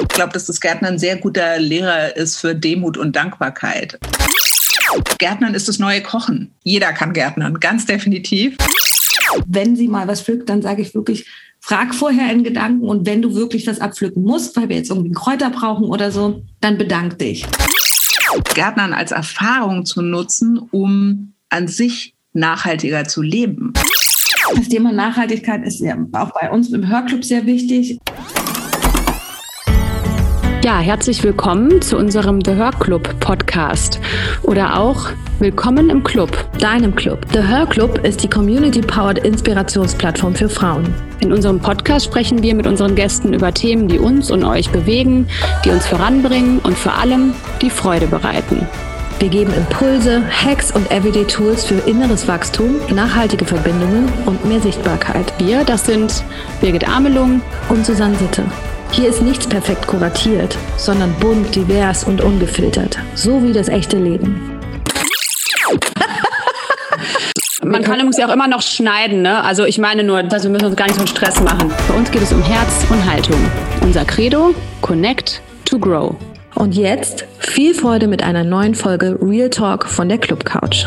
Ich glaube, dass das Gärtnern ein sehr guter Lehrer ist für Demut und Dankbarkeit. Gärtnern ist das neue Kochen. Jeder kann Gärtnern, ganz definitiv. Wenn sie mal was pflückt, dann sage ich wirklich, frag vorher in Gedanken und wenn du wirklich was abpflücken musst, weil wir jetzt irgendwie Kräuter brauchen oder so, dann bedank dich. Gärtnern als Erfahrung zu nutzen, um an sich nachhaltiger zu leben. Das Thema Nachhaltigkeit ist ja auch bei uns im Hörclub sehr wichtig. Ja, herzlich willkommen zu unserem The Hör Club Podcast oder auch Willkommen im Club, deinem Club. The Hör Club ist die Community-Powered Inspirationsplattform für Frauen. In unserem Podcast sprechen wir mit unseren Gästen über Themen, die uns und euch bewegen, die uns voranbringen und vor allem die Freude bereiten. Wir geben Impulse, Hacks und Everyday Tools für inneres Wachstum, nachhaltige Verbindungen und mehr Sichtbarkeit. Wir, das sind Birgit Amelung und Susanne Sitte. Hier ist nichts perfekt kuratiert, sondern bunt, divers und ungefiltert, so wie das echte Leben. Man kann übrigens ja auch immer noch schneiden, ne? Also ich meine nur, also wir müssen uns gar nicht so einen Stress machen. Bei uns geht es um Herz und Haltung. Unser Credo, Connect to Grow. Und jetzt viel Freude mit einer neuen Folge Real Talk von der Club Couch.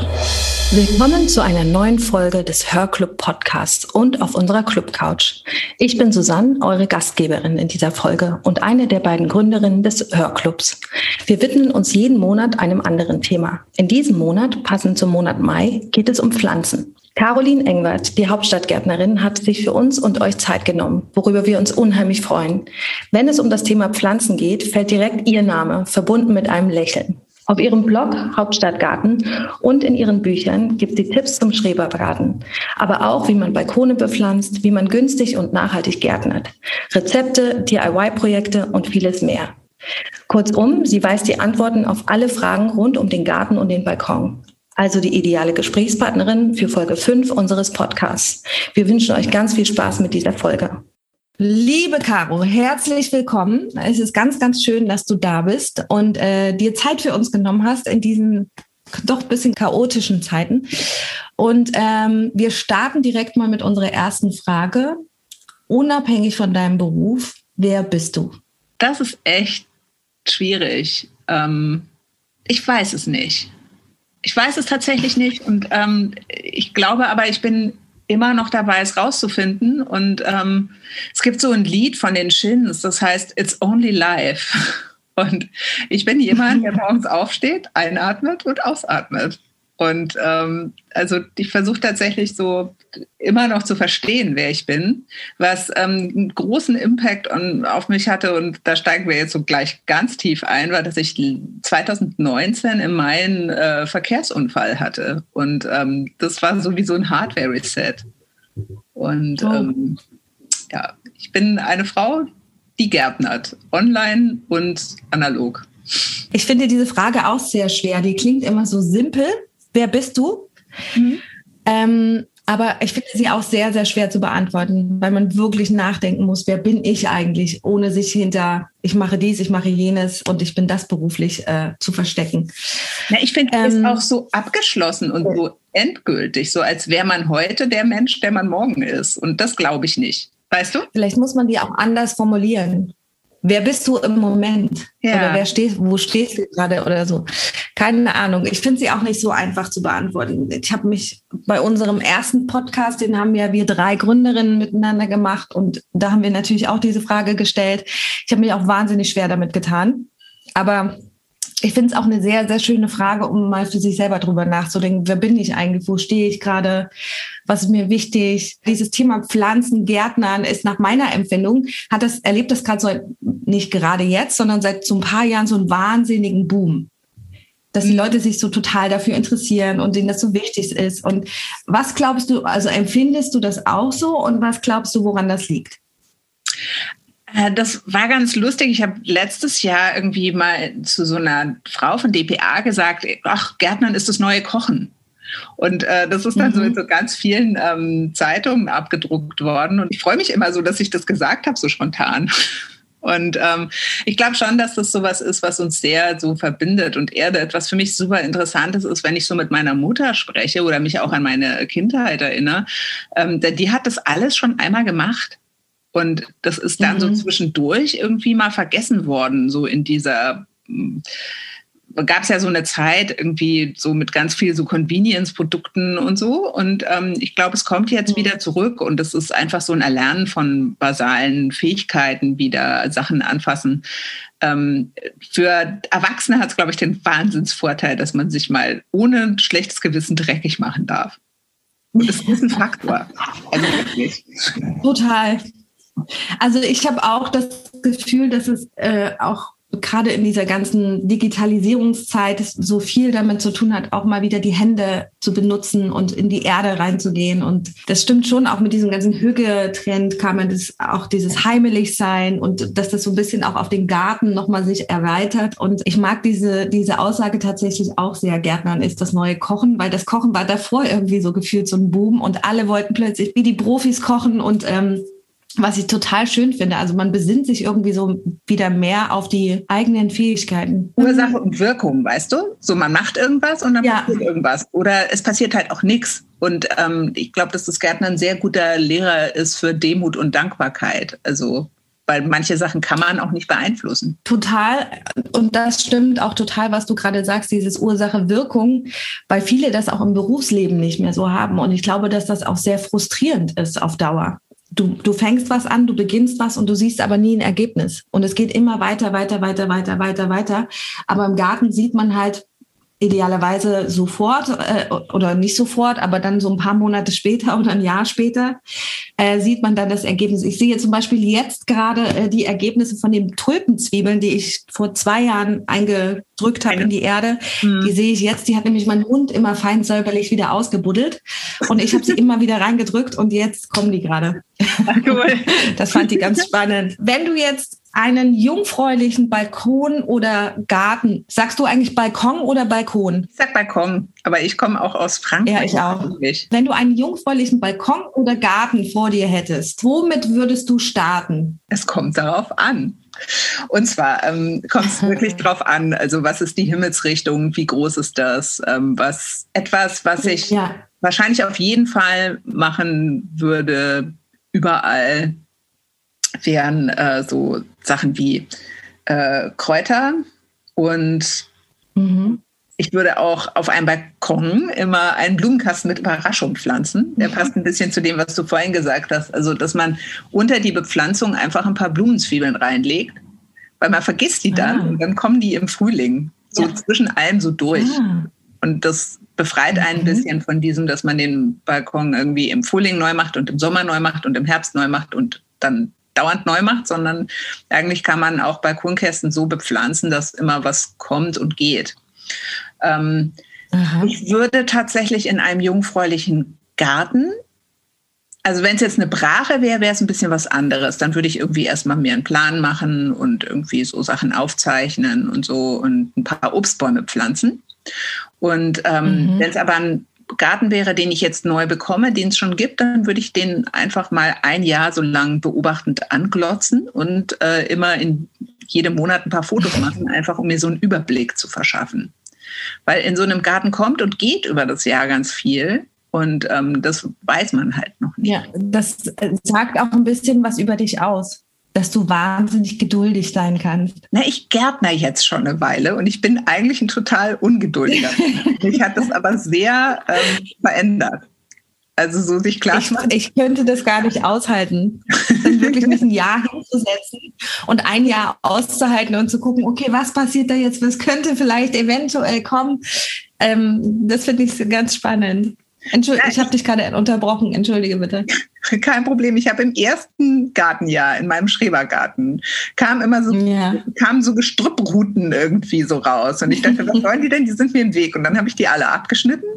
Willkommen zu einer neuen Folge des Hörclub Podcasts und auf unserer Club Couch. Ich bin Susanne, eure Gastgeberin in dieser Folge und eine der beiden Gründerinnen des Hörclubs. Wir widmen uns jeden Monat einem anderen Thema. In diesem Monat, passend zum Monat Mai, geht es um Pflanzen. Caroline Engwert, die Hauptstadtgärtnerin, hat sich für uns und euch Zeit genommen, worüber wir uns unheimlich freuen. Wenn es um das Thema Pflanzen geht, fällt direkt ihr Name, verbunden mit einem Lächeln. Auf ihrem Blog Hauptstadtgarten und in ihren Büchern gibt sie Tipps zum Schreberbraten, aber auch, wie man Balkone bepflanzt, wie man günstig und nachhaltig gärtnert, Rezepte, DIY-Projekte und vieles mehr. Kurzum, sie weiß die Antworten auf alle Fragen rund um den Garten und den Balkon also die ideale Gesprächspartnerin für Folge 5 unseres Podcasts. Wir wünschen euch ganz viel Spaß mit dieser Folge. Liebe Caro, herzlich willkommen. Es ist ganz, ganz schön, dass du da bist und äh, dir Zeit für uns genommen hast in diesen doch bisschen chaotischen Zeiten. Und ähm, wir starten direkt mal mit unserer ersten Frage. Unabhängig von deinem Beruf, wer bist du? Das ist echt schwierig. Ähm, ich weiß es nicht. Ich weiß es tatsächlich nicht und ähm, ich glaube aber, ich bin immer noch dabei, es rauszufinden. Und ähm, es gibt so ein Lied von den Shins, das heißt It's Only Life. Und ich bin jemand, der morgens aufsteht, einatmet und ausatmet. Und ähm, also ich versuche tatsächlich so immer noch zu verstehen, wer ich bin, was ähm, einen großen Impact on, auf mich hatte. Und da steigen wir jetzt so gleich ganz tief ein, war, dass ich 2019 im Mai einen äh, Verkehrsunfall hatte. Und ähm, das war sowieso ein Hardware-Reset. Und oh. ähm, ja, ich bin eine Frau, die gärtnert, online und analog. Ich finde diese Frage auch sehr schwer. Die klingt immer so simpel wer bist du? Mhm. Ähm, aber ich finde sie auch sehr, sehr schwer zu beantworten, weil man wirklich nachdenken muss, wer bin ich eigentlich, ohne sich hinter, ich mache dies, ich mache jenes und ich bin das beruflich äh, zu verstecken. Ja, ich finde, ähm, ist auch so abgeschlossen und so endgültig, so als wäre man heute der Mensch, der man morgen ist. Und das glaube ich nicht. Weißt du? Vielleicht muss man die auch anders formulieren. Wer bist du im Moment? Ja. Oder wer stehst, wo stehst du gerade oder so? Keine Ahnung. Ich finde sie auch nicht so einfach zu beantworten. Ich habe mich bei unserem ersten Podcast, den haben ja wir drei Gründerinnen miteinander gemacht und da haben wir natürlich auch diese Frage gestellt. Ich habe mich auch wahnsinnig schwer damit getan. Aber ich finde es auch eine sehr, sehr schöne Frage, um mal für sich selber drüber nachzudenken. Wer bin ich eigentlich? Wo stehe ich gerade? Was ist mir wichtig? Dieses Thema Pflanzen, Gärtnern ist nach meiner Empfindung, hat das, erlebt das gerade so, nicht gerade jetzt, sondern seit so ein paar Jahren so einen wahnsinnigen Boom. Dass die. Leute sich so total dafür interessieren und denen das so wichtig ist. Und was glaubst du, also empfindest du das auch so und was glaubst du, woran das liegt? Äh, das war ganz lustig. Ich habe letztes Jahr irgendwie mal zu so einer Frau von DPA gesagt, ach, Gärtnern ist das neue Kochen. Und äh, das ist dann mhm. so in so ganz vielen ähm, Zeitungen abgedruckt worden. Und ich freue mich immer so, dass ich das gesagt habe, so spontan. Und ähm, ich glaube schon, dass das sowas ist, was uns sehr so verbindet und erdet. Was für mich super interessantes ist, wenn ich so mit meiner Mutter spreche oder mich auch an meine Kindheit erinnere, ähm, die hat das alles schon einmal gemacht. Und das ist dann mhm. so zwischendurch irgendwie mal vergessen worden, so in dieser gab es ja so eine Zeit irgendwie so mit ganz viel so Convenience-Produkten und so. Und ähm, ich glaube, es kommt jetzt mhm. wieder zurück und es ist einfach so ein Erlernen von basalen Fähigkeiten, wieder Sachen anfassen. Ähm, für Erwachsene hat es, glaube ich, den Wahnsinnsvorteil, dass man sich mal ohne schlechtes Gewissen dreckig machen darf. Und das ist ein Faktor. Also wirklich. Total. Also ich habe auch das Gefühl, dass es äh, auch gerade in dieser ganzen Digitalisierungszeit so viel damit zu tun hat, auch mal wieder die Hände zu benutzen und in die Erde reinzugehen. Und das stimmt schon, auch mit diesem ganzen Hügetrend kam man das auch dieses heimelig sein und dass das so ein bisschen auch auf den Garten nochmal sich erweitert. Und ich mag diese, diese Aussage tatsächlich auch sehr. Gärtnern ist das neue Kochen, weil das Kochen war davor irgendwie so gefühlt so ein Boom und alle wollten plötzlich wie die Profis kochen und ähm, was ich total schön finde. Also man besinnt sich irgendwie so wieder mehr auf die eigenen Fähigkeiten. Ursache und Wirkung, weißt du? So man macht irgendwas und dann ja. passiert irgendwas. Oder es passiert halt auch nichts. Und ähm, ich glaube, dass das Gärtner ein sehr guter Lehrer ist für Demut und Dankbarkeit. Also weil manche Sachen kann man auch nicht beeinflussen. Total. Und das stimmt auch total, was du gerade sagst, dieses Ursache-Wirkung, weil viele das auch im Berufsleben nicht mehr so haben. Und ich glaube, dass das auch sehr frustrierend ist auf Dauer du, du fängst was an, du beginnst was und du siehst aber nie ein Ergebnis. Und es geht immer weiter, weiter, weiter, weiter, weiter, weiter. Aber im Garten sieht man halt, idealerweise sofort äh, oder nicht sofort, aber dann so ein paar Monate später oder ein Jahr später äh, sieht man dann das Ergebnis. Ich sehe zum Beispiel jetzt gerade äh, die Ergebnisse von den Tulpenzwiebeln, die ich vor zwei Jahren eingedrückt habe in die Erde. Mhm. Die sehe ich jetzt. Die hat nämlich mein Hund immer fein säuberlich wieder ausgebuddelt und ich habe sie immer wieder reingedrückt und jetzt kommen die gerade. Cool. Das fand ich ganz spannend. Wenn du jetzt einen jungfräulichen Balkon oder Garten. Sagst du eigentlich Balkon oder Balkon? Ich sag Balkon, aber ich komme auch aus Frankreich. Ja, ich auch. Wenn du einen jungfräulichen Balkon oder Garten vor dir hättest, womit würdest du starten? Es kommt darauf an. Und zwar ähm, kommt es wirklich darauf an, also was ist die Himmelsrichtung, wie groß ist das, ähm, was etwas, was ich ja. wahrscheinlich auf jeden Fall machen würde, überall wären äh, so Sachen wie äh, Kräuter und mhm. ich würde auch auf einem Balkon immer einen Blumenkasten mit Überraschung pflanzen. Der passt ein bisschen zu dem, was du vorhin gesagt hast. Also, dass man unter die Bepflanzung einfach ein paar Blumenzwiebeln reinlegt, weil man vergisst die dann ah. und dann kommen die im Frühling so ja. zwischen allem so durch. Ah. Und das befreit einen ein mhm. bisschen von diesem, dass man den Balkon irgendwie im Frühling neu macht und im Sommer neu macht und im Herbst neu macht und dann dauernd neu macht, sondern eigentlich kann man auch Balkonkästen so bepflanzen, dass immer was kommt und geht. Ähm, ich würde tatsächlich in einem jungfräulichen Garten, also wenn es jetzt eine Brache wäre, wäre es ein bisschen was anderes. Dann würde ich irgendwie erstmal mir einen Plan machen und irgendwie so Sachen aufzeichnen und so und ein paar Obstbäume pflanzen. Und ähm, mhm. wenn es aber ein Garten wäre, den ich jetzt neu bekomme, den es schon gibt, dann würde ich den einfach mal ein Jahr so lang beobachtend anglotzen und äh, immer in jedem Monat ein paar Fotos machen, einfach um mir so einen Überblick zu verschaffen. Weil in so einem Garten kommt und geht über das Jahr ganz viel. Und ähm, das weiß man halt noch nicht. Ja, das sagt auch ein bisschen was über dich aus dass du wahnsinnig geduldig sein kannst. Na, ich gärtner jetzt schon eine Weile und ich bin eigentlich ein total ungeduldiger. Mich hat das aber sehr ähm, verändert. Also so sich klar ich, ich könnte das gar nicht aushalten, dann wirklich mich ein Jahr hinzusetzen und ein Jahr auszuhalten und zu gucken, okay, was passiert da jetzt, was könnte vielleicht eventuell kommen. Ähm, das finde ich ganz spannend. Entschuldige, ich habe dich gerade unterbrochen. Entschuldige bitte. Kein Problem. Ich habe im ersten Gartenjahr in meinem Schrebergarten kam immer so ja. kamen so Gestrüppruten irgendwie so raus und ich dachte, was sollen die denn? Die sind mir im Weg und dann habe ich die alle abgeschnitten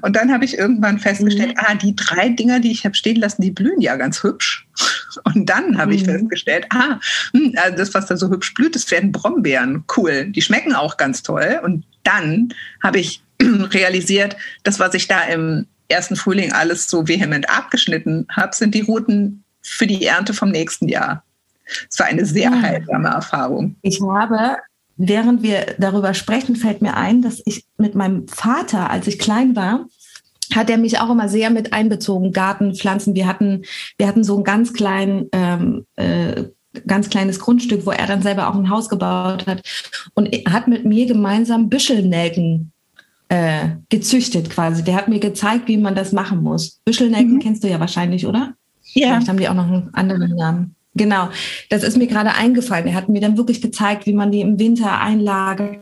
und dann habe ich irgendwann festgestellt, mhm. ah, die drei Dinger, die ich habe stehen lassen, die blühen ja ganz hübsch. Und dann habe ich mhm. festgestellt, ah, hm, also das, was da so hübsch blüht, das werden Brombeeren. Cool. Die schmecken auch ganz toll. Und dann habe ich realisiert, das, was ich da im ersten Frühling alles so vehement abgeschnitten habe, sind die Routen für die Ernte vom nächsten Jahr. Es war eine sehr. Ah. heilsame Erfahrung. Ich habe, während wir darüber sprechen, fällt mir ein, dass ich mit meinem Vater, als ich klein war, hat er mich auch immer sehr mit einbezogen. Gartenpflanzen. Wir hatten, wir hatten so einen ganz kleinen, ähm, äh, ganz kleines Grundstück, wo er dann selber auch ein Haus gebaut hat und hat mit mir gemeinsam Büschelnelken äh, gezüchtet quasi. Der hat mir gezeigt, wie man das machen muss. Büschelnelken mhm. kennst du ja wahrscheinlich, oder? Ja. Vielleicht haben die auch noch einen anderen Namen. Genau, das ist mir gerade eingefallen. Er hat mir dann wirklich gezeigt, wie man die im Winter einlagert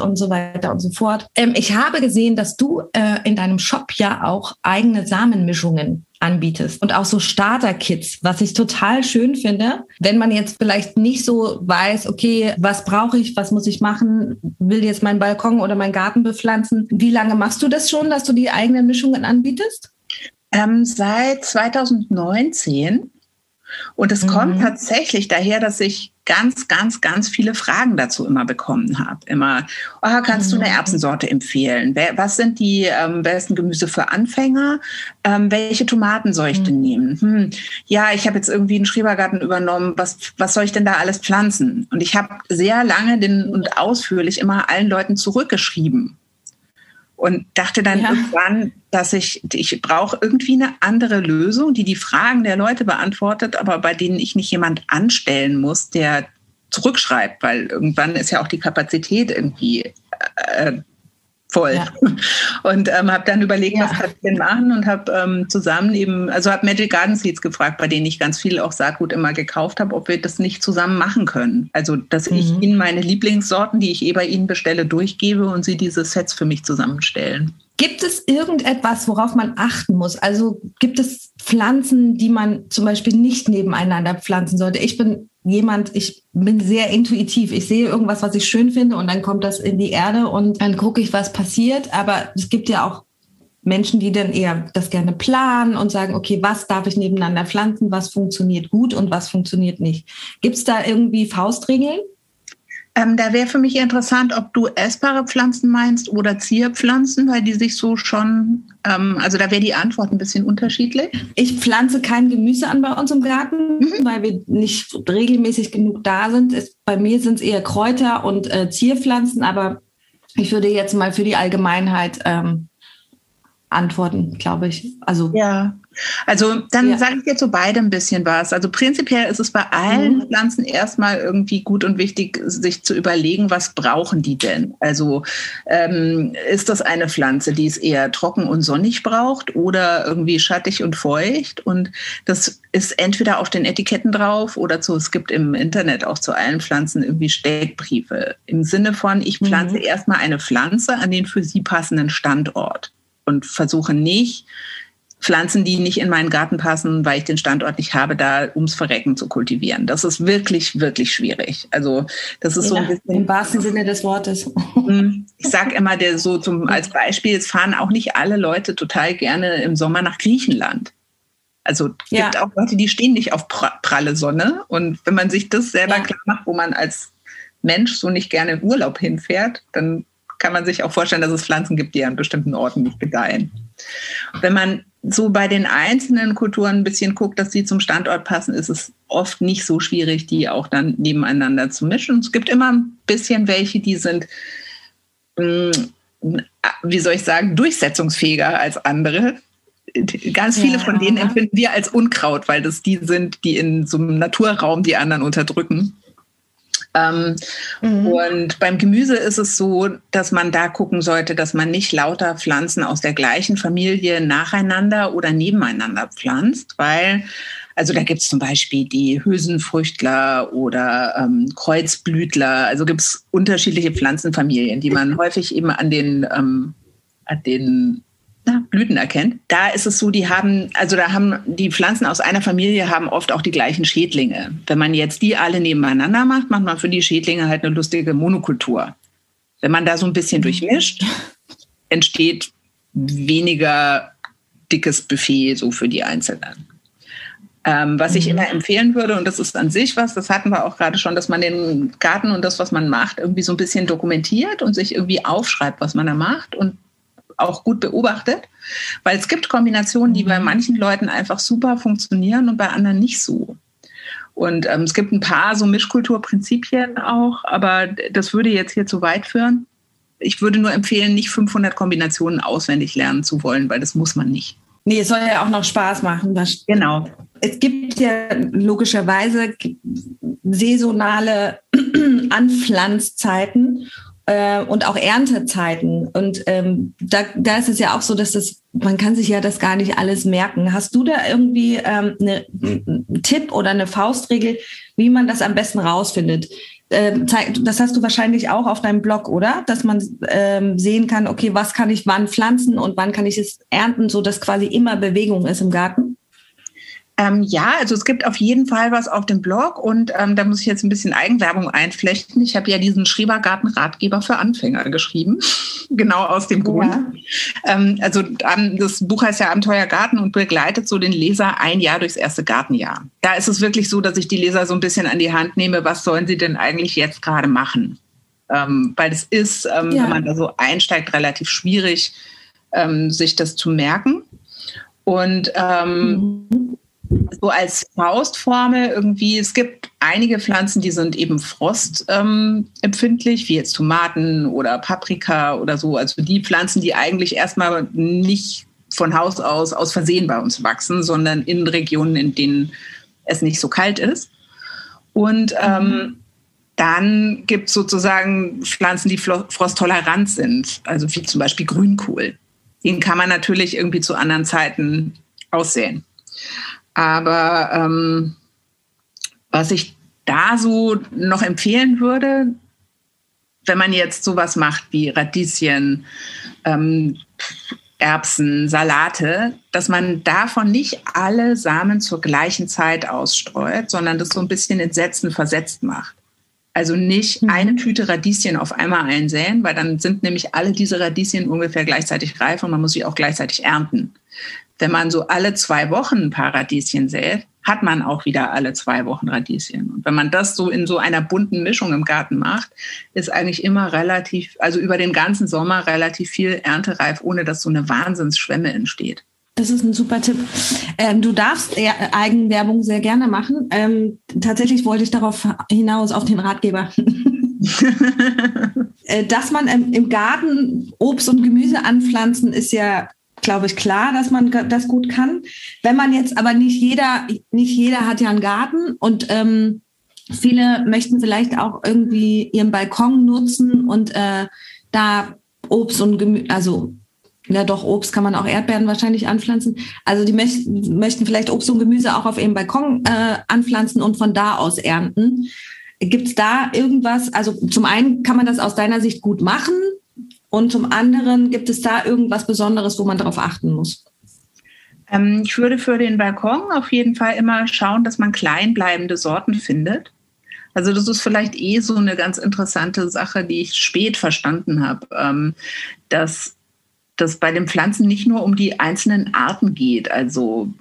und so weiter und so fort. Ähm, ich habe gesehen, dass du äh, in deinem Shop ja auch eigene Samenmischungen anbietest und auch so Starter-Kits, was ich total schön finde. Wenn man jetzt vielleicht nicht so weiß, okay, was brauche ich, was muss ich machen, will jetzt meinen Balkon oder meinen Garten bepflanzen. Wie lange machst du das schon, dass du die eigenen Mischungen anbietest? Ähm, seit 2019 und es mhm. kommt tatsächlich daher, dass ich ganz, ganz, ganz viele Fragen dazu immer bekommen habe. Immer, oh, kannst mhm. du eine mhm. Erbsensorte empfehlen? Was sind die ähm, besten Gemüse für Anfänger? Ähm, welche Tomaten soll ich mhm. denn nehmen? Hm, ja, ich habe jetzt irgendwie einen Schrebergarten übernommen. Was, was soll ich denn da alles pflanzen? Und ich habe sehr lange den, und ausführlich immer allen Leuten zurückgeschrieben und dachte dann ja. irgendwann, dass ich, ich brauche irgendwie eine andere Lösung, die die Fragen der Leute beantwortet, aber bei denen ich nicht jemand anstellen muss, der zurückschreibt, weil irgendwann ist ja auch die Kapazität irgendwie äh, voll. Ja. Und ähm, habe dann überlegt, ja. was kann ich denn machen und habe ähm, zusammen eben, also habe Magic Garden Seeds gefragt, bei denen ich ganz viel auch Saatgut immer gekauft habe, ob wir das nicht zusammen machen können. Also, dass mhm. ich ihnen meine Lieblingssorten, die ich eh bei ihnen bestelle, durchgebe und sie diese Sets für mich zusammenstellen. Gibt es irgendetwas, worauf man achten muss? Also gibt es Pflanzen, die man zum Beispiel nicht nebeneinander pflanzen sollte? Ich bin jemand, ich bin sehr intuitiv. Ich sehe irgendwas, was ich schön finde und dann kommt das in die Erde und dann gucke ich, was passiert. Aber es gibt ja auch Menschen, die dann eher das gerne planen und sagen, okay, was darf ich nebeneinander pflanzen, was funktioniert gut und was funktioniert nicht. Gibt es da irgendwie Faustregeln? Ähm, da wäre für mich interessant, ob du essbare Pflanzen meinst oder Zierpflanzen, weil die sich so schon, ähm, also da wäre die Antwort ein bisschen unterschiedlich. Ich pflanze kein Gemüse an bei uns im Garten, mhm. weil wir nicht regelmäßig genug da sind. Es, bei mir sind es eher Kräuter und äh, Zierpflanzen, aber ich würde jetzt mal für die Allgemeinheit ähm, antworten, glaube ich. Also ja. Also dann ja. sage ich dir zu beidem ein bisschen was. Also prinzipiell ist es bei allen mhm. Pflanzen erstmal irgendwie gut und wichtig, sich zu überlegen, was brauchen die denn? Also ähm, ist das eine Pflanze, die es eher trocken und sonnig braucht oder irgendwie schattig und feucht? Und das ist entweder auf den Etiketten drauf oder zu, es gibt im Internet auch zu allen Pflanzen irgendwie Steckbriefe im Sinne von, ich pflanze mhm. erstmal eine Pflanze an den für sie passenden Standort und versuche nicht, Pflanzen, die nicht in meinen Garten passen, weil ich den Standort nicht habe, da ums Verrecken zu kultivieren. Das ist wirklich, wirklich schwierig. Also das ist ja, so ein bisschen. Im wahrsten Sinne des Wortes. Hm, ich sage immer der so zum, als Beispiel, es fahren auch nicht alle Leute total gerne im Sommer nach Griechenland. Also es ja. gibt auch Leute, die stehen nicht auf pralle Sonne. Und wenn man sich das selber ja. klar macht, wo man als Mensch so nicht gerne in Urlaub hinfährt, dann kann man sich auch vorstellen, dass es Pflanzen gibt, die an bestimmten Orten nicht gedeihen. Wenn man so bei den einzelnen Kulturen ein bisschen guckt, dass sie zum Standort passen, ist es oft nicht so schwierig, die auch dann nebeneinander zu mischen. Es gibt immer ein bisschen welche, die sind, mm, wie soll ich sagen, durchsetzungsfähiger als andere. Ganz viele ja. von denen empfinden wir als Unkraut, weil das die sind, die in so einem Naturraum die anderen unterdrücken. Ähm, mhm. Und beim Gemüse ist es so, dass man da gucken sollte, dass man nicht lauter Pflanzen aus der gleichen Familie nacheinander oder nebeneinander pflanzt, weil also da gibt es zum Beispiel die Hülsenfrüchtler oder ähm, Kreuzblütler. Also gibt es unterschiedliche Pflanzenfamilien, die man häufig eben an den, ähm, an den na, Blüten erkennt. Da ist es so, die haben, also da haben die Pflanzen aus einer Familie haben oft auch die gleichen Schädlinge. Wenn man jetzt die alle nebeneinander macht, macht man für die Schädlinge halt eine lustige Monokultur. Wenn man da so ein bisschen durchmischt, entsteht weniger dickes Buffet so für die Einzelnen. Ähm, was ich mhm. immer empfehlen würde, und das ist an sich was, das hatten wir auch gerade schon, dass man den Garten und das, was man macht, irgendwie so ein bisschen dokumentiert und sich irgendwie aufschreibt, was man da macht und auch gut beobachtet, weil es gibt Kombinationen, die bei mhm. manchen Leuten einfach super funktionieren und bei anderen nicht so. Und ähm, es gibt ein paar so Mischkulturprinzipien auch, aber das würde jetzt hier zu weit führen. ich würde nur empfehlen, nicht 500 Kombinationen auswendig lernen zu wollen, weil das muss man nicht. Nee, es soll ja auch noch Spaß machen. Genau. Es gibt ja logischerweise saisonale Anpflanzzeiten äh, und auch Erntezeiten. Und ähm, da, da ist es ja auch so, dass das, man kann sich ja das gar nicht alles merken. Hast du da irgendwie ähm, eine, einen Tipp oder eine Faustregel, wie man das am besten rausfindet? Ähm, das hast du wahrscheinlich auch auf deinem Blog, oder? Dass man ähm, sehen kann, okay, was kann ich wann pflanzen und wann kann ich es ernten, so dass quasi immer Bewegung ist im Garten? Ähm, ja, also es gibt auf jeden Fall was auf dem Blog und ähm, da muss ich jetzt ein bisschen Eigenwerbung einflechten. Ich habe ja diesen Schrebergarten-Ratgeber für Anfänger geschrieben, genau aus dem Grund. Ja. Ähm, also das Buch heißt ja Abenteuer Garten und begleitet so den Leser ein Jahr durchs erste Gartenjahr. Da ist es wirklich so, dass ich die Leser so ein bisschen an die Hand nehme, was sollen sie denn eigentlich jetzt gerade machen? Ähm, weil es ist, ähm, ja. wenn man da so einsteigt, relativ schwierig, ähm, sich das zu merken. Und mhm so als Faustformel irgendwie, es gibt einige Pflanzen, die sind eben frostempfindlich, ähm, wie jetzt Tomaten oder Paprika oder so. Also die Pflanzen, die eigentlich erstmal nicht von Haus aus aus Versehen bei uns wachsen, sondern in Regionen, in denen es nicht so kalt ist. Und ähm, dann gibt es sozusagen Pflanzen, die frosttolerant sind, also wie zum Beispiel Grünkohl. Den kann man natürlich irgendwie zu anderen Zeiten aussehen. Aber ähm, was ich da so noch empfehlen würde, wenn man jetzt sowas macht wie Radieschen, ähm, Erbsen, Salate, dass man davon nicht alle Samen zur gleichen Zeit ausstreut, sondern das so ein bisschen in Sätzen versetzt macht. Also nicht mhm. eine Tüte Radieschen auf einmal einsäen, weil dann sind nämlich alle diese Radieschen ungefähr gleichzeitig reif und man muss sie auch gleichzeitig ernten. Wenn man so alle zwei Wochen ein paar Radieschen sät, hat man auch wieder alle zwei Wochen Radieschen. Und wenn man das so in so einer bunten Mischung im Garten macht, ist eigentlich immer relativ, also über den ganzen Sommer relativ viel erntereif, ohne dass so eine Wahnsinnsschwemme entsteht. Das ist ein super Tipp. Ähm, du darfst Eigenwerbung sehr gerne machen. Ähm, tatsächlich wollte ich darauf hinaus, auf den Ratgeber. Äh, dass man im Garten Obst und Gemüse anpflanzen, ist ja glaube ich, klar, dass man das gut kann. Wenn man jetzt aber nicht jeder, nicht jeder hat ja einen Garten und ähm, viele möchten vielleicht auch irgendwie ihren Balkon nutzen und äh, da Obst und Gemüse, also ja doch, Obst kann man auch Erdbeeren wahrscheinlich anpflanzen. Also die möchten, möchten vielleicht Obst und Gemüse auch auf ihrem Balkon äh, anpflanzen und von da aus ernten. Gibt es da irgendwas? Also zum einen kann man das aus deiner Sicht gut machen, und zum anderen, gibt es da irgendwas Besonderes, wo man darauf achten muss? Ähm, ich würde für den Balkon auf jeden Fall immer schauen, dass man kleinbleibende Sorten findet. Also das ist vielleicht eh so eine ganz interessante Sache, die ich spät verstanden habe, ähm, dass das bei den Pflanzen nicht nur um die einzelnen Arten geht. Also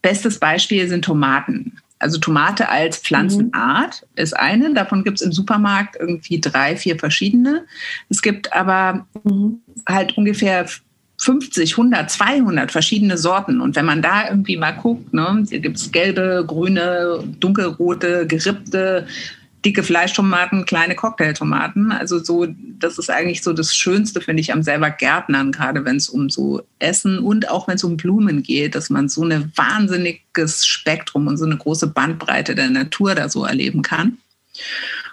bestes Beispiel sind Tomaten. Also Tomate als Pflanzenart mhm. ist eine. Davon gibt es im Supermarkt irgendwie drei, vier verschiedene. Es gibt aber mhm. halt ungefähr 50, 100, 200 verschiedene Sorten. Und wenn man da irgendwie mal guckt, ne, hier gibt es gelbe, grüne, dunkelrote, gerippte, dicke Fleischtomaten, kleine Cocktailtomaten. Also so, das ist eigentlich so das Schönste, finde ich, am selber Gärtnern, gerade wenn es um so Essen und auch wenn es um Blumen geht, dass man so ein wahnsinniges Spektrum und so eine große Bandbreite der Natur da so erleben kann.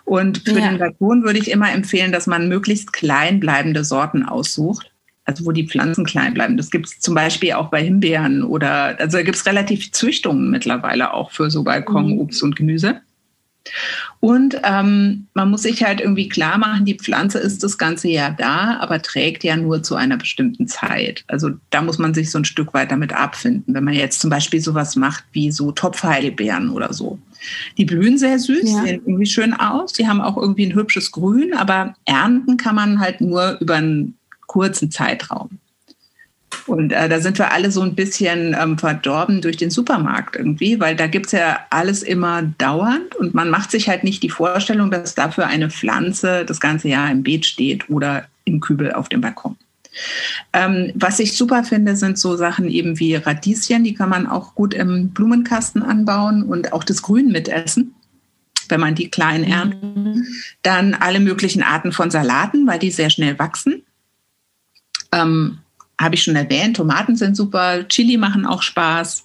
Und für ja. den Balkon würde ich immer empfehlen, dass man möglichst klein bleibende Sorten aussucht. Also wo die Pflanzen klein bleiben. Das gibt es zum Beispiel auch bei Himbeeren oder also da gibt es relativ Züchtungen mittlerweile auch für so Balkonobst mhm. und Gemüse. Und ähm, man muss sich halt irgendwie klar machen, die Pflanze ist das ganze Jahr da, aber trägt ja nur zu einer bestimmten Zeit. Also da muss man sich so ein Stück weit damit abfinden. Wenn man jetzt zum Beispiel sowas macht wie so Topfheidelbeeren oder so. Die blühen sehr süß, ja. sehen irgendwie schön aus. Die haben auch irgendwie ein hübsches Grün, aber ernten kann man halt nur über einen kurzen Zeitraum. Und äh, da sind wir alle so ein bisschen ähm, verdorben durch den Supermarkt irgendwie, weil da gibt es ja alles immer dauernd und man macht sich halt nicht die Vorstellung, dass dafür eine Pflanze das ganze Jahr im Beet steht oder im Kübel auf dem Balkon. Ähm, was ich super finde, sind so Sachen eben wie Radieschen, die kann man auch gut im Blumenkasten anbauen und auch das Grün mitessen wenn man die klein erntet. Mhm. Dann alle möglichen Arten von Salaten, weil die sehr schnell wachsen. Ähm, Habe ich schon erwähnt, Tomaten sind super, Chili machen auch Spaß.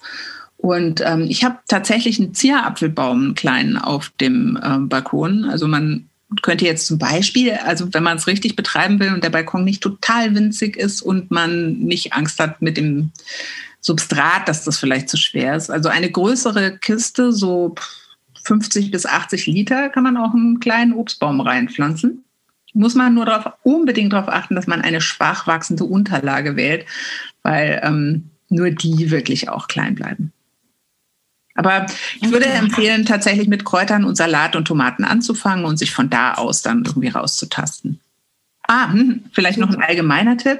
Und ähm, ich habe tatsächlich einen Zierapfelbaum, einen kleinen, auf dem ähm, Balkon. Also man könnte jetzt zum Beispiel, also wenn man es richtig betreiben will und der Balkon nicht total winzig ist und man nicht Angst hat mit dem Substrat, dass das vielleicht zu schwer ist. Also eine größere Kiste, so 50 bis 80 Liter, kann man auch einen kleinen Obstbaum reinpflanzen. Muss man nur darauf, unbedingt darauf achten, dass man eine schwach wachsende Unterlage wählt, weil ähm, nur die wirklich auch klein bleiben. Aber ich würde empfehlen, tatsächlich mit Kräutern und Salat und Tomaten anzufangen und sich von da aus dann irgendwie rauszutasten. Ah, hm, vielleicht noch ein allgemeiner Tipp.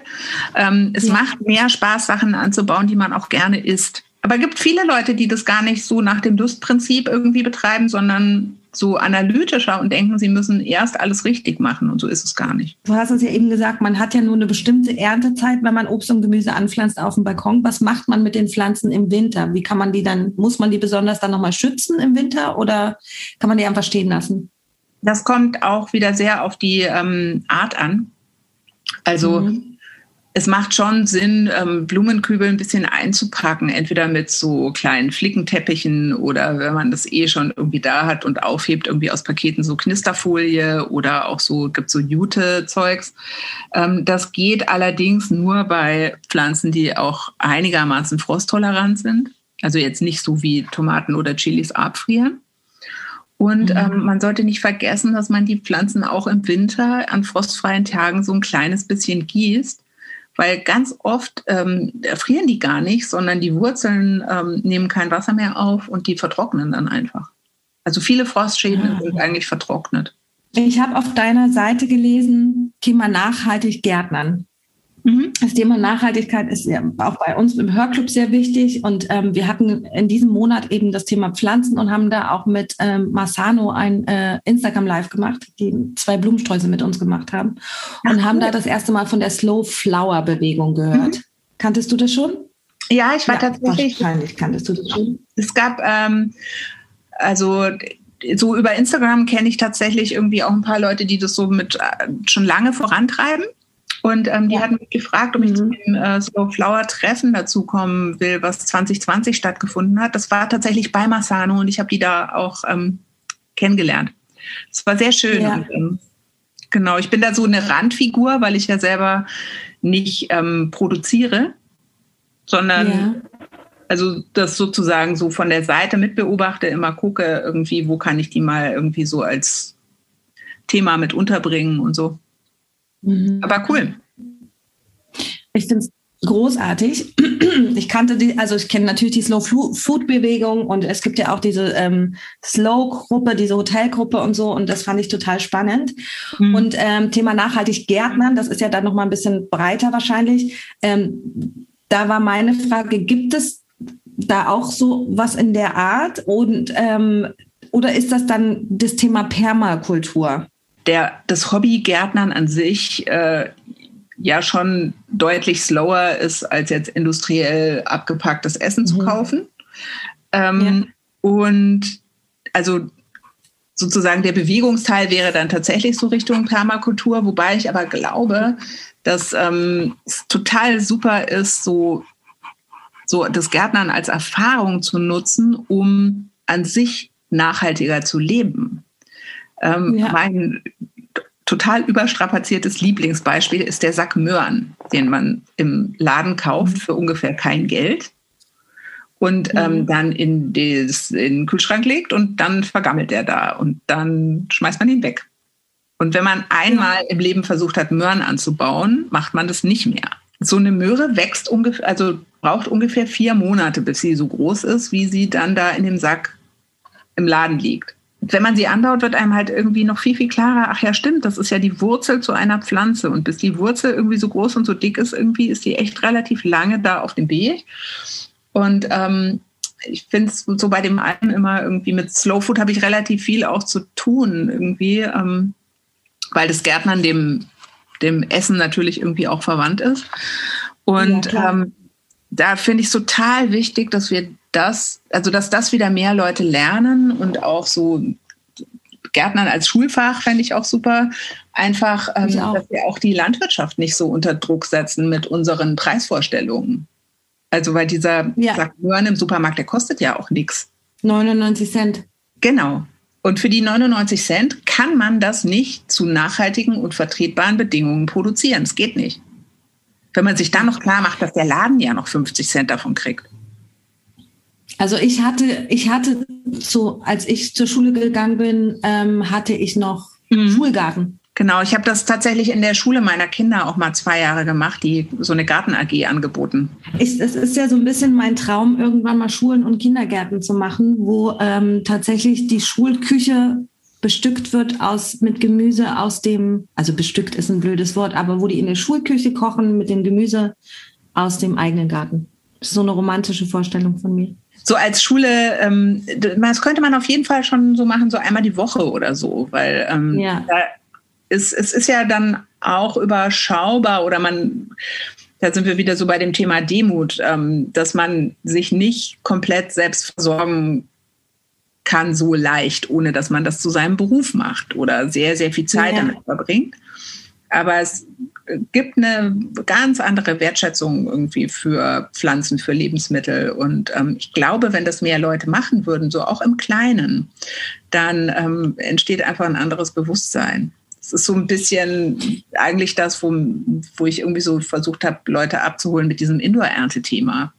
Ähm, es ja. macht mehr Spaß, Sachen anzubauen, die man auch gerne isst. Aber es gibt viele Leute, die das gar nicht so nach dem Lustprinzip irgendwie betreiben, sondern so analytischer und denken, sie müssen erst alles richtig machen und so ist es gar nicht. Du hast es ja eben gesagt, man hat ja nur eine bestimmte Erntezeit, wenn man Obst und Gemüse anpflanzt auf dem Balkon. Was macht man mit den Pflanzen im Winter? Wie kann man die dann, muss man die besonders dann nochmal schützen im Winter oder kann man die einfach stehen lassen? Das kommt auch wieder sehr auf die ähm, Art an. Also mhm es macht schon Sinn, ähm, Blumenkübel ein bisschen einzupacken, entweder mit so kleinen Flickenteppichen oder wenn man das eh schon irgendwie da hat und aufhebt, irgendwie aus Paketen so Knisterfolie oder auch so, gibt so Jute-Zeugs. Ähm, das geht allerdings nur bei Pflanzen, die auch einigermaßen frosttolerant sind. Also jetzt nicht so wie Tomaten oder Chilis abfrieren. Und mhm. ähm, man sollte nicht vergessen, dass man die Pflanzen auch im Winter an frostfreien Tagen so ein kleines bisschen gießt, weil ganz oft ähm, erfrieren die gar nicht, sondern die Wurzeln ähm, nehmen kein Wasser mehr auf und die vertrocknen dann einfach. Also viele Frostschäden. Ah. sind eigentlich vertrocknet. Ich habe auf deiner Seite gelesen, Thema nachhaltig Gärtnern. Mhm. Das Thema Nachhaltigkeit ist ja auch bei uns im Hörclub sehr wichtig. Und ähm, wir hatten in diesem Monat eben das Thema Pflanzen und haben da auch mit ähm, Masano ein äh, Instagram Live gemacht, die zwei Blumensträuße mit uns gemacht haben. Und Ach, haben cool. da das erste Mal von der Slow Flower Bewegung gehört. Mhm. Kanntest du das schon? Ja, ich war ja, tatsächlich. Wahrscheinlich kanntest du das schon. Es gab ähm, also so über Instagram kenne ich tatsächlich irgendwie auch ein paar Leute, die das so mit äh, schon lange vorantreiben. Und ähm, die ja. hatten mich gefragt, ob ich mhm. zu dem äh, Slow Flower Treffen dazukommen will, was 2020 stattgefunden hat. Das war tatsächlich bei Massano und ich habe die da auch ähm, kennengelernt. Es war sehr schön. Ja. Und, ähm, genau, ich bin da so eine Randfigur, weil ich ja selber nicht ähm, produziere, sondern ja. also das sozusagen so von der Seite mitbeobachte, immer gucke irgendwie, wo kann ich die mal irgendwie so als Thema mit unterbringen und so. Mhm. Aber cool. Ich finde es großartig. Ich kannte die, also ich kenne natürlich die Slow Food Bewegung und es gibt ja auch diese ähm, Slow Gruppe, diese Hotelgruppe und so und das fand ich total spannend. Mhm. Und ähm, Thema nachhaltig Gärtnern, das ist ja dann noch mal ein bisschen breiter wahrscheinlich. Ähm, da war meine Frage: Gibt es da auch so was in der Art und ähm, oder ist das dann das Thema Permakultur? Der, das Hobby Gärtnern an sich äh, ja schon deutlich slower ist, als jetzt industriell abgepacktes Essen mhm. zu kaufen. Ähm, ja. Und also sozusagen der Bewegungsteil wäre dann tatsächlich so Richtung Permakultur, wobei ich aber glaube, dass ähm, es total super ist, so, so das Gärtnern als Erfahrung zu nutzen, um an sich nachhaltiger zu leben. Ähm, ja. Mein total überstrapaziertes Lieblingsbeispiel ist der Sack Möhren, den man im Laden kauft für ungefähr kein Geld und mhm. ähm, dann in, des, in den Kühlschrank legt und dann vergammelt er da und dann schmeißt man ihn weg. Und wenn man einmal im Leben versucht hat, Möhren anzubauen, macht man das nicht mehr. So eine Möhre wächst ungefähr, also braucht ungefähr vier Monate, bis sie so groß ist, wie sie dann da in dem Sack im Laden liegt wenn man sie anbaut, wird einem halt irgendwie noch viel, viel klarer, ach ja, stimmt, das ist ja die Wurzel zu einer Pflanze. Und bis die Wurzel irgendwie so groß und so dick ist, irgendwie ist die echt relativ lange da auf dem Weg. Und ähm, ich finde es so bei dem einen immer irgendwie mit Slow Food habe ich relativ viel auch zu tun irgendwie, ähm, weil das Gärtnern dem, dem Essen natürlich irgendwie auch verwandt ist. Und ja, ähm, da finde ich es total wichtig, dass wir das, also dass das wieder mehr Leute lernen und auch so Gärtnern als Schulfach fände ich auch super. Einfach, ähm, auch. dass wir auch die Landwirtschaft nicht so unter Druck setzen mit unseren Preisvorstellungen. Also weil dieser ja. Im Supermarkt, der kostet ja auch nichts. 99 Cent. Genau. Und für die 99 Cent kann man das nicht zu nachhaltigen und vertretbaren Bedingungen produzieren. Es geht nicht. Wenn man sich dann noch klar macht, dass der Laden ja noch 50 Cent davon kriegt. Also ich hatte, ich hatte so, als ich zur Schule gegangen bin, ähm, hatte ich noch mhm. Schulgarten. Genau, ich habe das tatsächlich in der Schule meiner Kinder auch mal zwei Jahre gemacht, die so eine Garten-AG angeboten. Ich, es ist ja so ein bisschen mein Traum, irgendwann mal Schulen und Kindergärten zu machen, wo ähm, tatsächlich die Schulküche bestückt wird aus, mit Gemüse aus dem, also bestückt ist ein blödes Wort, aber wo die in der Schulküche kochen mit dem Gemüse aus dem eigenen Garten. Das ist so eine romantische Vorstellung von mir so als Schule, ähm, das könnte man auf jeden Fall schon so machen, so einmal die Woche oder so, weil ähm, ja. ist, es ist ja dann auch überschaubar oder man, da sind wir wieder so bei dem Thema Demut, ähm, dass man sich nicht komplett selbst versorgen kann so leicht, ohne dass man das zu seinem Beruf macht oder sehr, sehr viel Zeit ja. damit verbringt. Aber es gibt eine ganz andere Wertschätzung irgendwie für Pflanzen, für Lebensmittel. Und ähm, ich glaube, wenn das mehr Leute machen würden, so auch im Kleinen, dann ähm, entsteht einfach ein anderes Bewusstsein. Es ist so ein bisschen eigentlich das, wo, wo ich irgendwie so versucht habe, Leute abzuholen mit diesem Indoor-Ernte-Thema.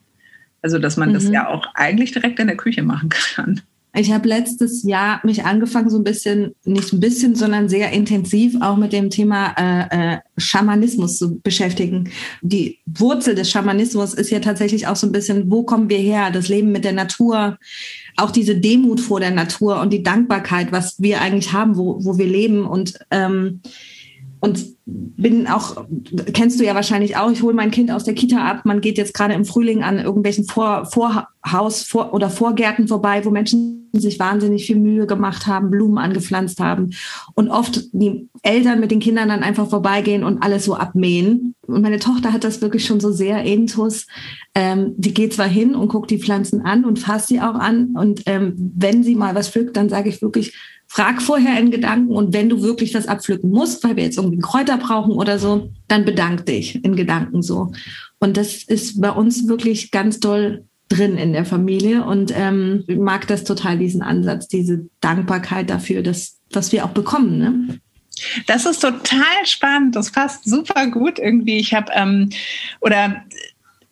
Also, dass man mhm. das ja auch eigentlich direkt in der Küche machen kann. Ich habe letztes Jahr mich angefangen, so ein bisschen, nicht ein bisschen, sondern sehr intensiv auch mit dem Thema äh, äh, Schamanismus zu beschäftigen. Die Wurzel des Schamanismus ist ja tatsächlich auch so ein bisschen, wo kommen wir her? Das Leben mit der Natur, auch diese Demut vor der Natur und die Dankbarkeit, was wir eigentlich haben, wo, wo wir leben. Und ähm, und bin auch, kennst du ja wahrscheinlich auch, ich hole mein Kind aus der Kita ab. Man geht jetzt gerade im Frühling an irgendwelchen Vor, Vorhaus vor, oder Vorgärten vorbei, wo Menschen sich wahnsinnig viel Mühe gemacht haben, Blumen angepflanzt haben und oft die Eltern mit den Kindern dann einfach vorbeigehen und alles so abmähen. Und meine Tochter hat das wirklich schon so sehr intus. Ähm, die geht zwar hin und guckt die Pflanzen an und fasst sie auch an. Und ähm, wenn sie mal was pflückt, dann sage ich wirklich, frag vorher in Gedanken und wenn du wirklich das abpflücken musst, weil wir jetzt irgendwie Kräuter brauchen oder so, dann bedank dich in Gedanken so. Und das ist bei uns wirklich ganz doll drin in der Familie und ähm, mag das total, diesen Ansatz, diese Dankbarkeit dafür, dass, was wir auch bekommen. Ne? Das ist total spannend. Das passt super gut irgendwie. Ich habe ähm, oder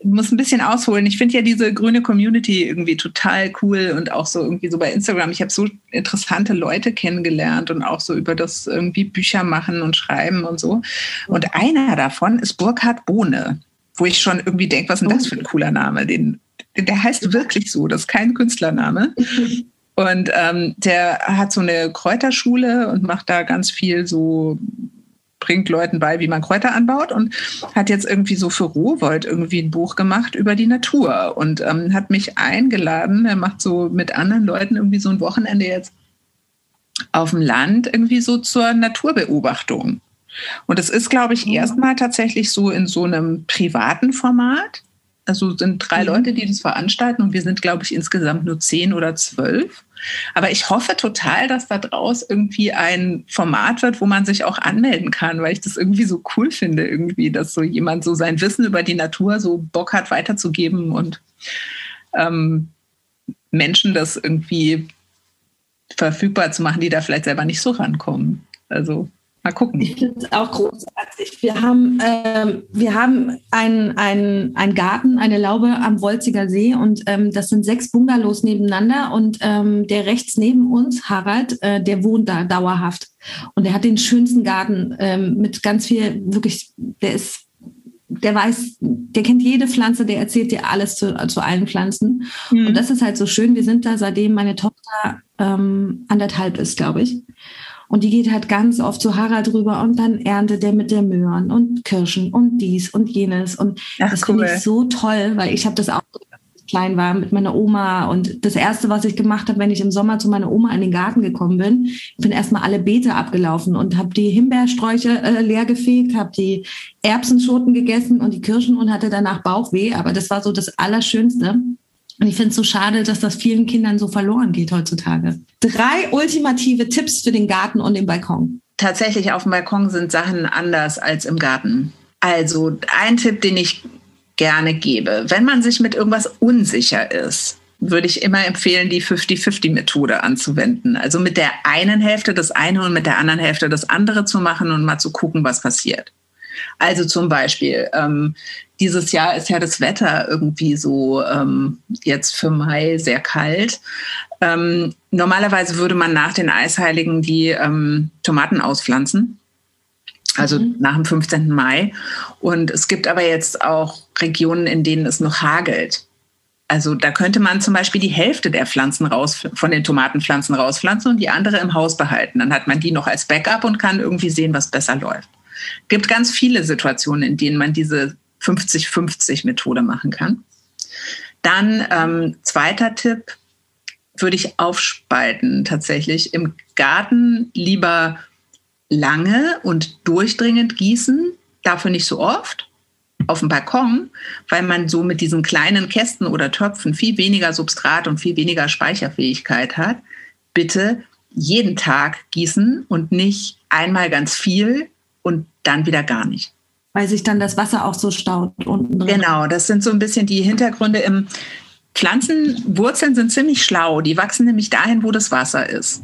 muss ein bisschen ausholen. Ich finde ja diese grüne Community irgendwie total cool und auch so irgendwie so bei Instagram. Ich habe so interessante Leute kennengelernt und auch so über das irgendwie Bücher machen und schreiben und so. Und einer davon ist Burkhard Bohne, wo ich schon irgendwie denke, was ist denn das für ein cooler Name? Den, der heißt wirklich so, das ist kein Künstlername. Und ähm, der hat so eine Kräuterschule und macht da ganz viel so bringt Leuten bei, wie man Kräuter anbaut und hat jetzt irgendwie so für Rohwold irgendwie ein Buch gemacht über die Natur und ähm, hat mich eingeladen. Er macht so mit anderen Leuten irgendwie so ein Wochenende jetzt auf dem Land irgendwie so zur Naturbeobachtung. Und es ist, glaube ich, mhm. erstmal tatsächlich so in so einem privaten Format. Also sind drei mhm. Leute, die das veranstalten und wir sind, glaube ich, insgesamt nur zehn oder zwölf. Aber ich hoffe total, dass da draus irgendwie ein Format wird, wo man sich auch anmelden kann, weil ich das irgendwie so cool finde, irgendwie, dass so jemand so sein Wissen über die Natur so Bock hat, weiterzugeben und ähm, Menschen das irgendwie verfügbar zu machen, die da vielleicht selber nicht so rankommen. Also Mal gucken. Ich finde es auch großartig. Wir haben, ähm, wir haben einen ein Garten, eine Laube am Wolziger See und ähm, das sind sechs Bungalows nebeneinander und ähm, der rechts neben uns, Harald, äh, der wohnt da dauerhaft und der hat den schönsten Garten ähm, mit ganz viel, wirklich, der ist der weiß, der kennt jede Pflanze, der erzählt dir alles zu, zu allen Pflanzen. Mhm. Und das ist halt so schön. Wir sind da, seitdem meine Tochter ähm, anderthalb ist, glaube ich. Und die geht halt ganz oft zu Harald rüber und dann erntet der mit der Möhren und Kirschen und dies und jenes. Und Ach, das cool. finde ich so toll, weil ich habe das auch klein war mit meiner Oma und das erste, was ich gemacht habe, wenn ich im Sommer zu meiner Oma in den Garten gekommen bin, bin erstmal alle Beete abgelaufen und habe die Himbeersträuche äh, leer gefegt, habe die Erbsenschoten gegessen und die Kirschen und hatte danach Bauchweh, aber das war so das Allerschönste. Und ich finde es so schade, dass das vielen Kindern so verloren geht heutzutage. Drei ultimative Tipps für den Garten und den Balkon. Tatsächlich auf dem Balkon sind Sachen anders als im Garten. Also ein Tipp, den ich gerne gebe, wenn man sich mit irgendwas unsicher ist, würde ich immer empfehlen, die 50-50-Methode anzuwenden. Also mit der einen Hälfte das eine und mit der anderen Hälfte das andere zu machen und mal zu gucken, was passiert. Also zum Beispiel, ähm, dieses Jahr ist ja das Wetter irgendwie so ähm, jetzt für Mai sehr kalt. Ähm, normalerweise würde man nach den Eisheiligen die ähm, Tomaten auspflanzen. Also mhm. nach dem 15. Mai. Und es gibt aber jetzt auch Regionen, in denen es noch hagelt. Also da könnte man zum Beispiel die Hälfte der Pflanzen raus, von den Tomatenpflanzen rauspflanzen und die andere im Haus behalten. Dann hat man die noch als Backup und kann irgendwie sehen, was besser läuft. Gibt ganz viele Situationen, in denen man diese 50-50-Methode machen kann. Dann ähm, zweiter Tipp würde ich aufspalten tatsächlich. Im Garten lieber lange und durchdringend gießen, dafür nicht so oft auf dem Balkon, weil man so mit diesen kleinen Kästen oder Töpfen viel weniger Substrat und viel weniger Speicherfähigkeit hat. Bitte jeden Tag gießen und nicht einmal ganz viel und dann wieder gar nicht. Weil sich dann das Wasser auch so staut unten drin. Genau, das sind so ein bisschen die Hintergründe im Pflanzenwurzeln sind ziemlich schlau. Die wachsen nämlich dahin, wo das Wasser ist.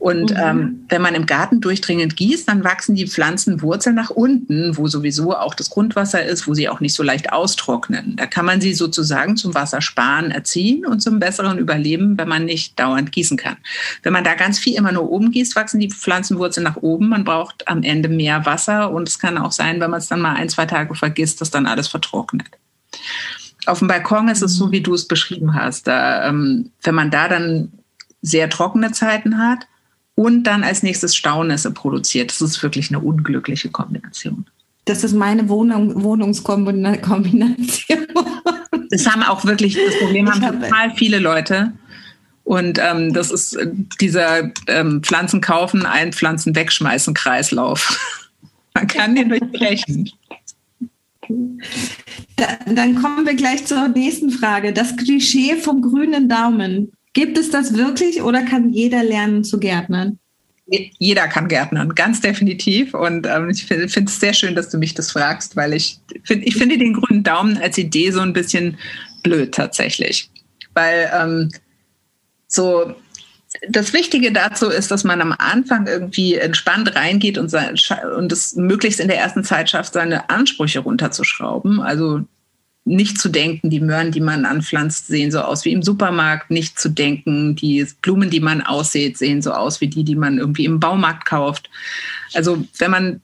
Und mhm. ähm, wenn man im Garten durchdringend gießt, dann wachsen die Pflanzenwurzeln nach unten, wo sowieso auch das Grundwasser ist, wo sie auch nicht so leicht austrocknen. Da kann man sie sozusagen zum Wassersparen erziehen und zum besseren Überleben, wenn man nicht dauernd gießen kann. Wenn man da ganz viel immer nur oben gießt, wachsen die Pflanzenwurzeln nach oben. Man braucht am Ende mehr Wasser und es kann auch sein, wenn man es dann mal ein, zwei Tage vergisst, dass dann alles vertrocknet. Auf dem Balkon ist es so, mhm. wie du es beschrieben hast. Da, ähm, wenn man da dann sehr trockene Zeiten hat, und dann als nächstes Staunässe produziert. Das ist wirklich eine unglückliche Kombination. Das ist meine Wohnung, Wohnungskombination. Das haben auch wirklich, das Problem haben total viele Leute. Und ähm, das ist dieser ähm, Pflanzen kaufen, ein Pflanzen wegschmeißen Kreislauf. Man kann den durchbrechen. Da, dann kommen wir gleich zur nächsten Frage. Das Klischee vom grünen Daumen. Gibt es das wirklich oder kann jeder lernen zu gärtnern? Jeder kann gärtnern, ganz definitiv. Und ähm, ich finde es sehr schön, dass du mich das fragst, weil ich, find, ich finde den grünen Daumen als Idee so ein bisschen blöd tatsächlich. Weil ähm, so das Wichtige dazu ist, dass man am Anfang irgendwie entspannt reingeht und, und es möglichst in der ersten Zeit schafft, seine Ansprüche runterzuschrauben. Also nicht zu denken, die Möhren, die man anpflanzt, sehen so aus wie im Supermarkt, nicht zu denken, die Blumen, die man aussät, sehen so aus wie die, die man irgendwie im Baumarkt kauft. Also wenn man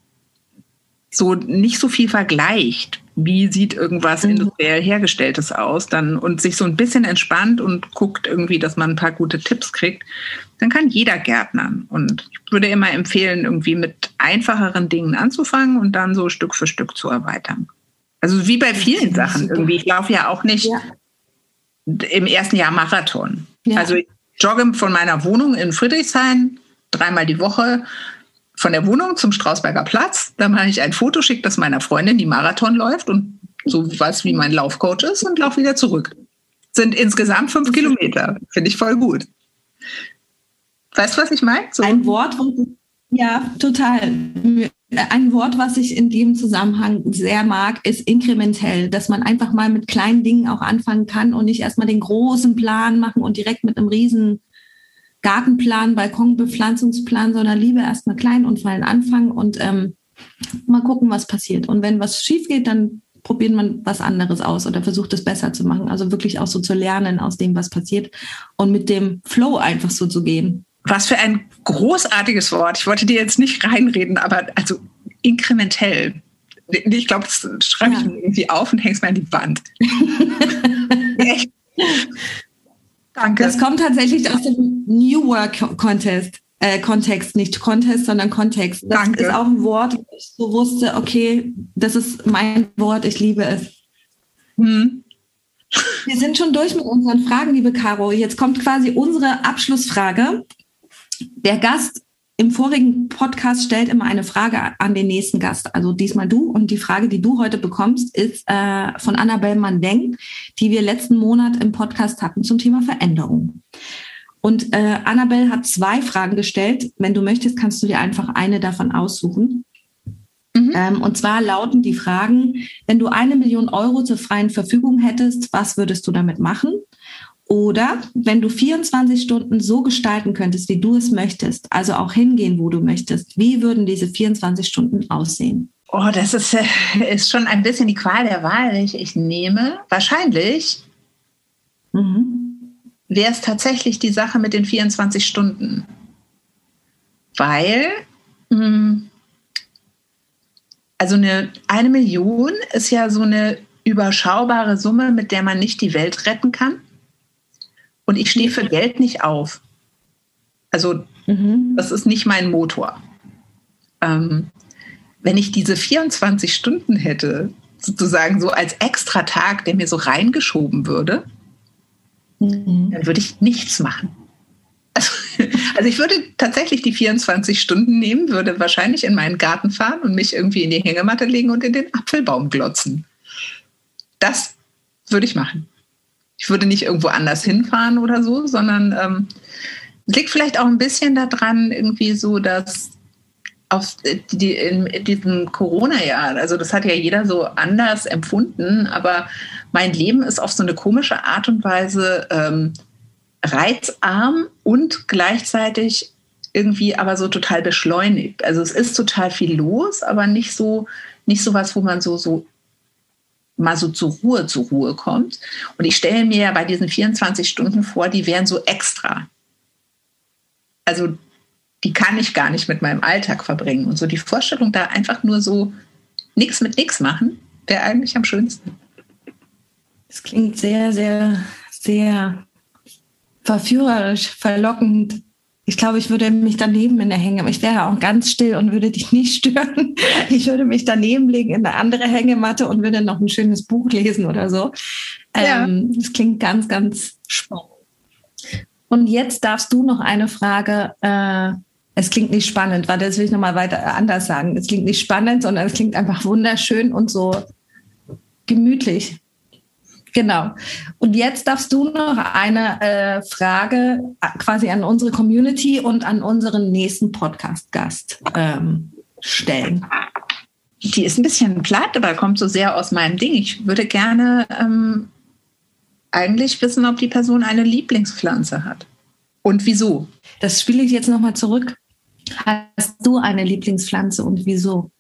so nicht so viel vergleicht, wie sieht irgendwas mhm. industriell hergestelltes aus, dann und sich so ein bisschen entspannt und guckt irgendwie, dass man ein paar gute Tipps kriegt, dann kann jeder Gärtnern. Und ich würde immer empfehlen, irgendwie mit einfacheren Dingen anzufangen und dann so Stück für Stück zu erweitern. Also wie bei vielen Sachen irgendwie. Ich laufe ja auch nicht ja. im ersten Jahr Marathon. Ja. Also ich jogge von meiner Wohnung in Friedrichshain dreimal die Woche von der Wohnung zum Strausberger Platz. Da mache ich ein Foto, schicke das meiner Freundin, die Marathon läuft und so weiß, wie mein Laufcoach ist und laufe wieder zurück. Sind insgesamt fünf Kilometer. Finde ich voll gut. Weißt du, was ich meine? So. Ein Wort, ja, total. Ein Wort, was ich in dem Zusammenhang sehr mag, ist inkrementell, dass man einfach mal mit kleinen Dingen auch anfangen kann und nicht erstmal den großen Plan machen und direkt mit einem riesen Gartenplan, Balkonbepflanzungsplan, sondern lieber erstmal klein und fein anfangen und ähm, mal gucken, was passiert. Und wenn was schief geht, dann probiert man was anderes aus oder versucht es besser zu machen. Also wirklich auch so zu lernen aus dem, was passiert und mit dem Flow einfach so zu gehen. Was für ein großartiges Wort. Ich wollte dir jetzt nicht reinreden, aber also inkrementell. Ich glaube, das schreibe ich ja. mir irgendwie auf und hängst mir an die Wand. Echt. Danke. Das kommt tatsächlich aus dem New Work Contest. Äh, Kontext, nicht Contest, sondern Kontext. Das Danke. ist auch ein Wort, wo ich so wusste, okay, das ist mein Wort, ich liebe es. Hm. Wir sind schon durch mit unseren Fragen, liebe Caro. Jetzt kommt quasi unsere Abschlussfrage der Gast im vorigen Podcast stellt immer eine Frage an den nächsten Gast, also diesmal du. Und die Frage, die du heute bekommst, ist äh, von Annabelle Mandeng, die wir letzten Monat im Podcast hatten zum Thema Veränderung. Und äh, Annabelle hat zwei Fragen gestellt. Wenn du möchtest, kannst du dir einfach eine davon aussuchen. Mhm. Ähm, und zwar lauten die Fragen, wenn du eine Million Euro zur freien Verfügung hättest, was würdest du damit machen? Oder wenn du 24 Stunden so gestalten könntest, wie du es möchtest, also auch hingehen, wo du möchtest, wie würden diese 24 Stunden aussehen? Oh, das ist, äh, ist schon ein bisschen die Qual der Wahl, welche ich nehme. Wahrscheinlich mhm. wäre es tatsächlich die Sache mit den 24 Stunden. Weil, mh, hm, also eine, eine Million ist ja so eine überschaubare Summe, mit der man nicht die Welt retten kann. Und ich stehe für Geld nicht auf. Also mhm. das ist nicht mein Motor. Ähm, wenn ich diese 24 Stunden hätte, sozusagen so als extra Tag, der mir so reingeschoben würde, mhm. dann würde ich nichts machen. Also, also, ich würde tatsächlich die 24 Stunden nehmen, würde wahrscheinlich in meinen Garten fahren und mich irgendwie in die Hängematte legen und in den Apfelbaum glotzen. Das würde ich machen ich würde nicht irgendwo anders hinfahren oder so, sondern ähm, liegt vielleicht auch ein bisschen daran, irgendwie so, dass auf die, in diesem Corona-Jahr, also das hat ja jeder so anders empfunden, aber mein Leben ist auf so eine komische Art und Weise ähm, reizarm und gleichzeitig irgendwie aber so total beschleunigt. Also es ist total viel los, aber nicht so, nicht so was, wo man so, so mal so zur Ruhe, zur Ruhe kommt. Und ich stelle mir ja bei diesen 24 Stunden vor, die wären so extra. Also die kann ich gar nicht mit meinem Alltag verbringen. Und so die Vorstellung, da einfach nur so nichts mit nichts machen, wäre eigentlich am schönsten. Es klingt sehr, sehr, sehr verführerisch, verlockend ich glaube, ich würde mich daneben in der Hänge, ich wäre auch ganz still und würde dich nicht stören. Ich würde mich daneben legen in eine andere Hängematte und würde noch ein schönes Buch lesen oder so. Ja. Ähm, das klingt ganz, ganz spannend. Und jetzt darfst du noch eine Frage. Äh, es klingt nicht spannend, weil das will ich nochmal weiter anders sagen. Es klingt nicht spannend, sondern es klingt einfach wunderschön und so gemütlich. Genau. Und jetzt darfst du noch eine äh, Frage äh, quasi an unsere Community und an unseren nächsten Podcast-Gast ähm, stellen. Die ist ein bisschen platt, aber kommt so sehr aus meinem Ding. Ich würde gerne ähm, eigentlich wissen, ob die Person eine Lieblingspflanze hat. Und wieso? Das spiele ich jetzt nochmal zurück. Hast du eine Lieblingspflanze und wieso?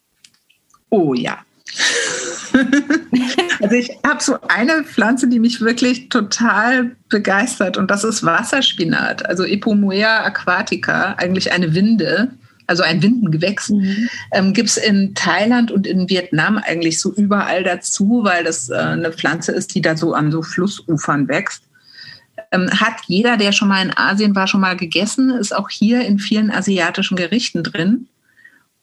Oh ja. also ich habe so eine Pflanze, die mich wirklich total begeistert und das ist Wasserspinat, also Epomoea aquatica, eigentlich eine Winde, also ein Windengewächs. Mhm. Ähm, Gibt es in Thailand und in Vietnam eigentlich so überall dazu, weil das äh, eine Pflanze ist, die da so an so Flussufern wächst. Ähm, hat jeder, der schon mal in Asien war, schon mal gegessen, ist auch hier in vielen asiatischen Gerichten drin.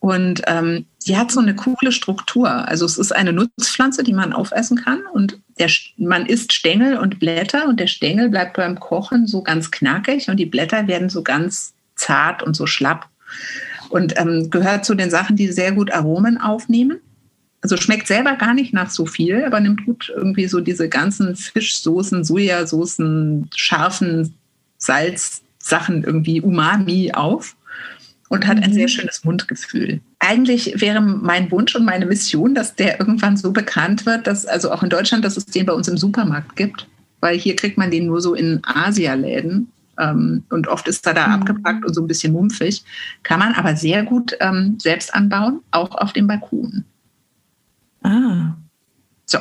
Und ähm, die hat so eine coole Struktur. Also es ist eine Nutzpflanze, die man aufessen kann. Und der, man isst Stängel und Blätter und der Stängel bleibt beim Kochen so ganz knackig und die Blätter werden so ganz zart und so schlapp. Und ähm, gehört zu den Sachen, die sehr gut Aromen aufnehmen. Also schmeckt selber gar nicht nach so viel, aber nimmt gut irgendwie so diese ganzen Fischsoßen, Sojasoßen, scharfen Salzsachen irgendwie Umami auf und hat ein sehr mhm. schönes Mundgefühl. Eigentlich wäre mein Wunsch und meine Mission, dass der irgendwann so bekannt wird, dass also auch in Deutschland, dass es den bei uns im Supermarkt gibt, weil hier kriegt man den nur so in Asialäden ähm, und oft ist er da mhm. abgepackt und so ein bisschen mumpfig. Kann man aber sehr gut ähm, selbst anbauen, auch auf dem Balkon. Ah. So.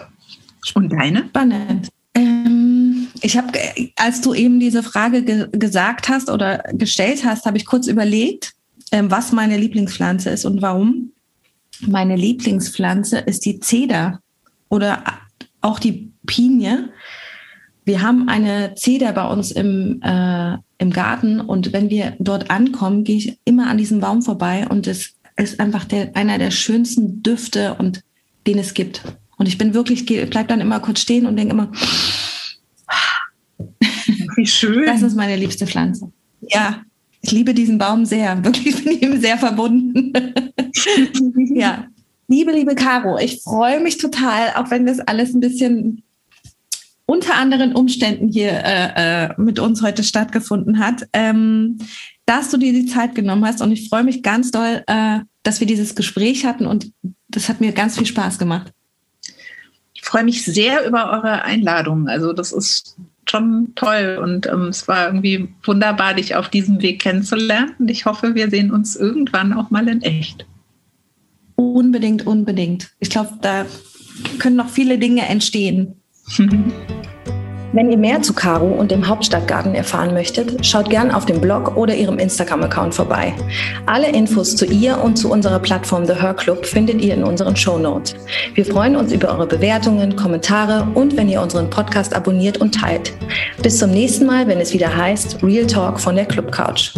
Und deine? Spannend. Ähm, ich habe, als du eben diese Frage ge gesagt hast oder gestellt hast, habe ich kurz überlegt ähm, was meine Lieblingspflanze ist und warum. Meine Lieblingspflanze ist die Zeder oder auch die Pinie. Wir haben eine Zeder bei uns im, äh, im Garten und wenn wir dort ankommen, gehe ich immer an diesem Baum vorbei und es ist einfach der, einer der schönsten Düfte und den es gibt. Und ich bin wirklich, bleib dann immer kurz stehen und denke immer, wie schön. Das ist meine liebste Pflanze. Ja, Ich liebe diesen Baum sehr. Wirklich bin ich ihm sehr verbunden. ja. Liebe, liebe Caro, ich freue mich total, auch wenn das alles ein bisschen unter anderen Umständen hier äh, äh, mit uns heute stattgefunden hat, ähm, dass du dir die Zeit genommen hast. Und ich freue mich ganz doll, äh, dass wir dieses Gespräch hatten und das hat mir ganz viel Spaß gemacht. Ich freue mich sehr über eure Einladung. Also das ist schon toll und ähm, es war irgendwie wunderbar, dich auf diesem Weg kennenzulernen. Und ich hoffe, wir sehen uns irgendwann auch mal in echt. Unbedingt, unbedingt. Ich glaube, da können noch viele Dinge entstehen. Wenn ihr mehr zu Caro und dem Hauptstadtgarten erfahren möchtet, schaut gern auf dem Blog oder ihrem Instagram-Account vorbei. Alle Infos zu ihr und zu unserer Plattform The Her Club findet ihr in unseren Show Notes. Wir freuen uns über eure Bewertungen, Kommentare und wenn ihr unseren Podcast abonniert und teilt. Bis zum nächsten Mal, wenn es wieder heißt Real Talk von der Club Couch.